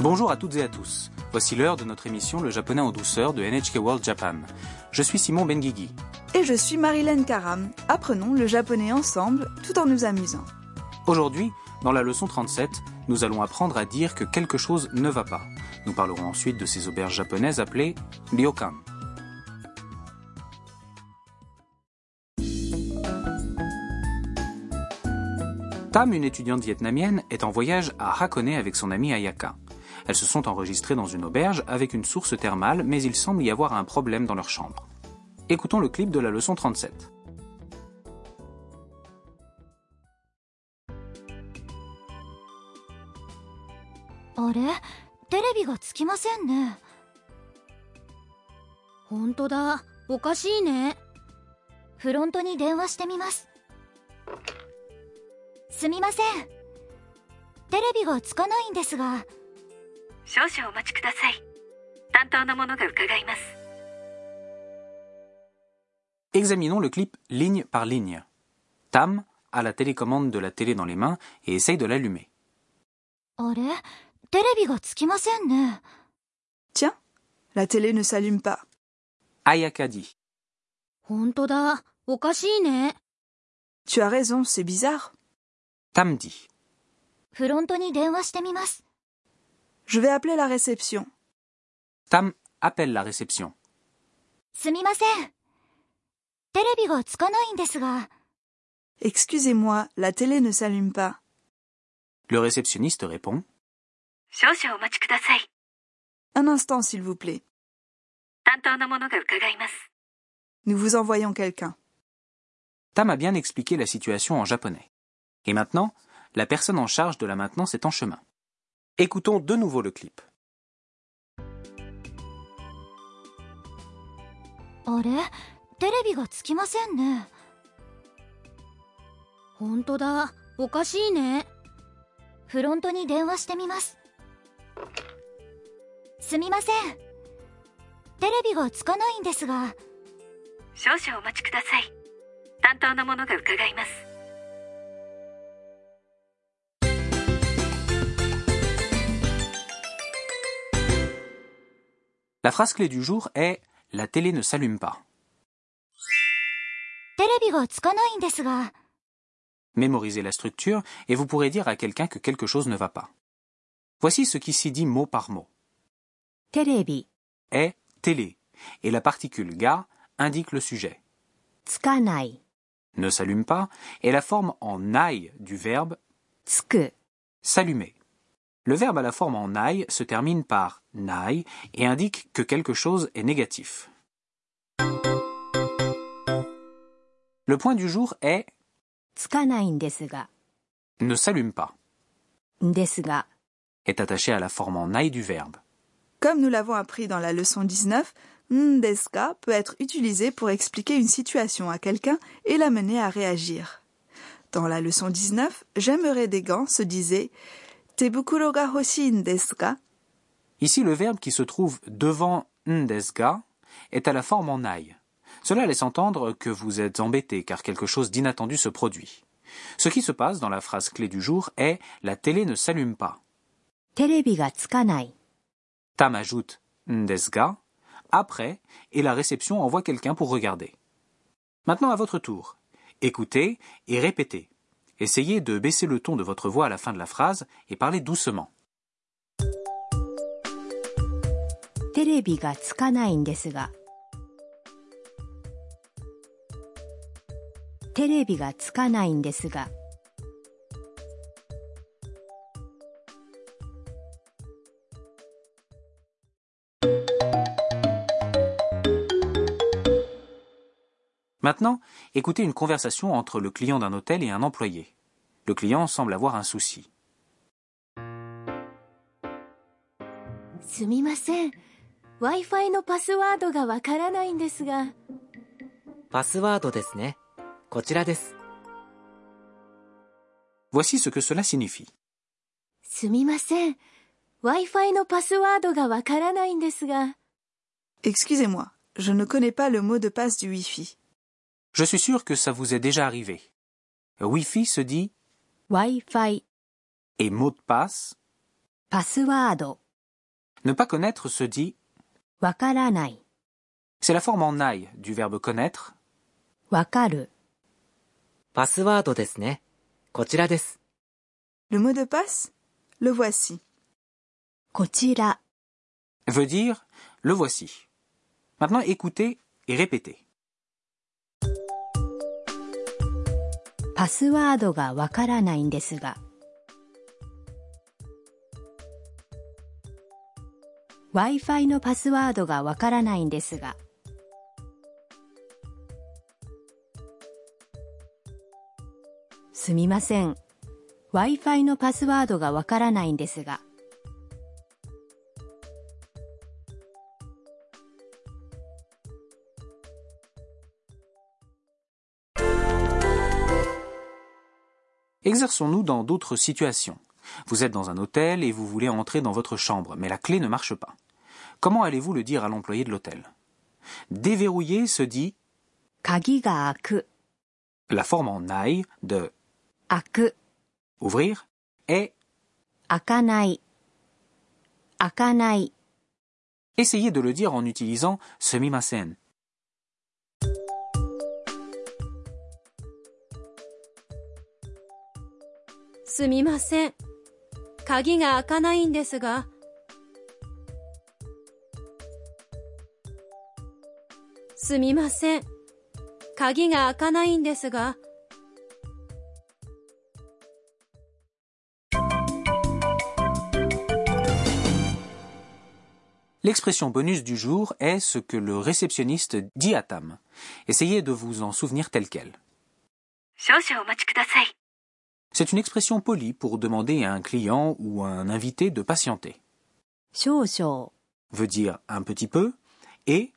Bonjour à toutes et à tous. Voici l'heure de notre émission Le japonais en douceur de NHK World Japan. Je suis Simon Benguigui. Et je suis Marilyn Karam. Apprenons le japonais ensemble tout en nous amusant. Aujourd'hui, dans la leçon 37, nous allons apprendre à dire que quelque chose ne va pas. Nous parlerons ensuite de ces auberges japonaises appelées ryokan. Tam, une étudiante vietnamienne, est en voyage à Hakone avec son amie Ayaka. Elles se sont enregistrées dans une auberge avec une source thermale, mais il semble y avoir un problème dans leur chambre. Écoutons le clip de la leçon 37. 少々お待ちください担当の者が伺います Examinons le clip ligne par ligne. Tam a la télécommande de la télé dans les mains et essaye de l'allumer. あれテレビがつきませんね Tiens, la télé ne s'allume pas. Ayaka dit ほんとだおかしいね Tu as raison, c'est bizarre. Tam dit Je vais appeler la réception. Tam appelle la réception. すみませんテレビがつかないんですが Excusez-moi, la télé ne s'allume pas. Le réceptionniste répond 少々お待ちください Un instant, s'il vous plaît. 担当の者が伺います Nous vous envoyons quelqu'un. Tam a bien expliqué la situation en japonais. Et maintenant, la personne en charge de la maintenance est en chemin. Écoutons de nouveau le clip. あれテレビがつきませんねほんとだおかしいねフロントに電話してみますすみませんテレビがつかないんですが少々お待ちください担当の者が伺います La phrase clé du jour est La télé ne s'allume pas. Mémorisez la structure et vous pourrez dire à quelqu'un que quelque chose ne va pas. Voici ce qui s'y dit mot par mot. Télébi est télé et la particule ga indique le sujet. Tsukanai ne s'allume pas est la forme en ai du verbe tsuku s'allumer le verbe à la forme en ai se termine par nai et indique que quelque chose est négatif. Le point du jour est ne s'allume pas. est attaché à la forme en ai du verbe. Comme nous l'avons appris dans la leçon 19, ndeska peut être utilisé pour expliquer une situation à quelqu'un et l'amener à réagir. Dans la leçon 19, j'aimerais des gants se disait Ici, le verbe qui se trouve devant n'desga est à la forme en ai. Cela laisse entendre que vous êtes embêté car quelque chose d'inattendu se produit. Ce qui se passe dans la phrase clé du jour est la télé ne s'allume pas. Tam ajoute n'desga après et la réception envoie quelqu'un pour regarder. Maintenant à votre tour. Écoutez et répétez. Essayez de baisser le ton de votre voix à la fin de la phrase et parlez doucement. Maintenant, écoutez une conversation entre le client d'un hôtel et un employé. Le client semble avoir un souci. すみません w i f i のパスワードがわからないんですがパスワードですね。こちらです。 Voici ce que cela signifie. すみません w i f i のパスワードがわからないんですが Excusez-moi, je ne connais pas le mot de passe du Wi-Fi. Je suis sûr que ça vous est déjà arrivé. Wi-Fi se dit Wi-Fi et mot de passe password. Ne pas connaître se dit wakaranai. C'est la forme en ai du verbe connaître. Wakaru. Password desne. Kochira desu. Le mot de passe, le voici. Kochira veut dire le voici. Maintenant écoutez et répétez. パスワードがわからないんですが。Wi-Fi のパスワードがわからないんですが。すみません。Wi-Fi のパスワードがわからないんですが。Exerçons-nous dans d'autres situations. Vous êtes dans un hôtel et vous voulez entrer dans votre chambre, mais la clé ne marche pas. Comment allez-vous le dire à l'employé de l'hôtel? Déverrouiller se dit La forme en ai de ouvrir est akanai. Akanai. Essayez de le dire en utilisant semimasen すみません。鍵が開かないんですが。すみません。鍵が開かないんですが。 L'expression bonus du jour est ce que le réceptionniste dit à Tam. Essayez de vous en souvenir tel quel. 少々お待ちください。 C'est une expression polie pour demander à un client ou à un invité de patienter. Veut dire un petit peu et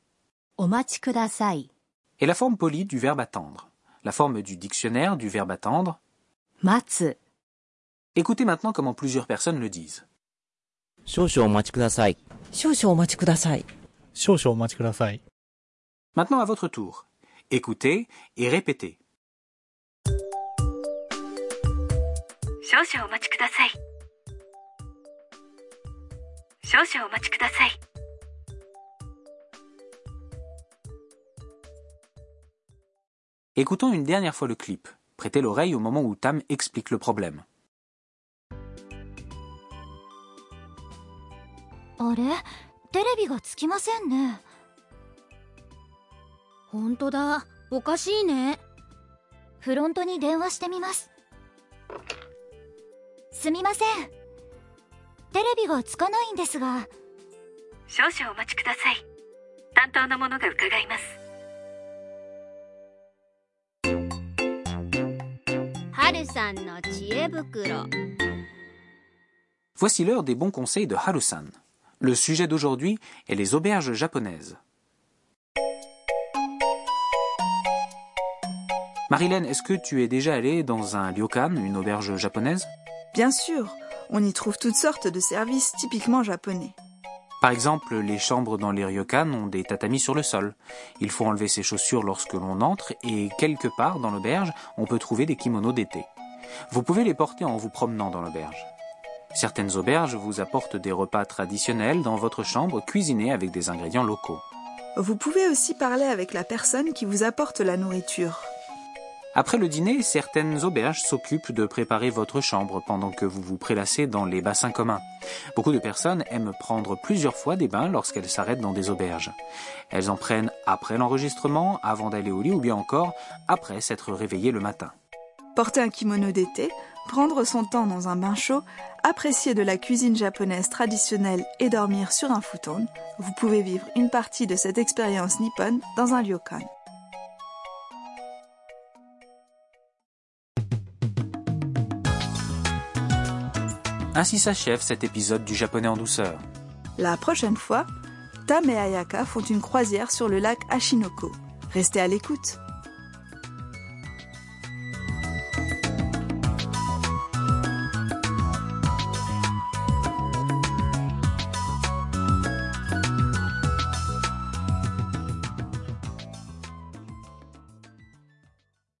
est la forme polie du verbe attendre. La forme du dictionnaire du verbe attendre matsu. Écoutez maintenant comment plusieurs personnes le disent. Maintenant à votre tour. Écoutez et répétez. 少々お待ちください。少々お待ちください。Écoutons une dernière fois le clip. Prêtez l'oreille au moment où Tam explique le problème. あれテレビがつきませんね。ほんとだ。おかしいね。フロントに電話してみます。すみません。テレビがつかないんですが。少々お待ちください。担当の者が伺います。はるさんの知恵袋。 Voici l'heure des bons conseils de Harusan. Le sujet d'aujourd'hui est les auberges japonaises. Marilyn, est-ce que tu es déjà allée dans un ryokan, une auberge japonaise Bien sûr, on y trouve toutes sortes de services typiquement japonais. Par exemple, les chambres dans les ryokan ont des tatamis sur le sol. Il faut enlever ses chaussures lorsque l'on entre et quelque part dans l'auberge, on peut trouver des kimonos d'été. Vous pouvez les porter en vous promenant dans l'auberge. Certaines auberges vous apportent des repas traditionnels dans votre chambre cuisinés avec des ingrédients locaux. Vous pouvez aussi parler avec la personne qui vous apporte la nourriture. Après le dîner, certaines auberges s'occupent de préparer votre chambre pendant que vous vous prélassez dans les bassins communs. Beaucoup de personnes aiment prendre plusieurs fois des bains lorsqu'elles s'arrêtent dans des auberges. Elles en prennent après l'enregistrement, avant d'aller au lit ou bien encore après s'être réveillées le matin. Porter un kimono d'été, prendre son temps dans un bain chaud, apprécier de la cuisine japonaise traditionnelle et dormir sur un futon, vous pouvez vivre une partie de cette expérience nippone dans un ryokan. Ainsi s'achève cet épisode du japonais en douceur. La prochaine fois, Tam et Ayaka font une croisière sur le lac Ashinoko. Restez à l'écoute.